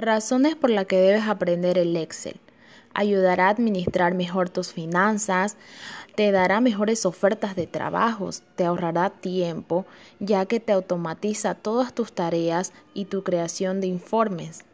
Razones por las que debes aprender el Excel. Ayudará a administrar mejor tus finanzas, te dará mejores ofertas de trabajos, te ahorrará tiempo, ya que te automatiza todas tus tareas y tu creación de informes.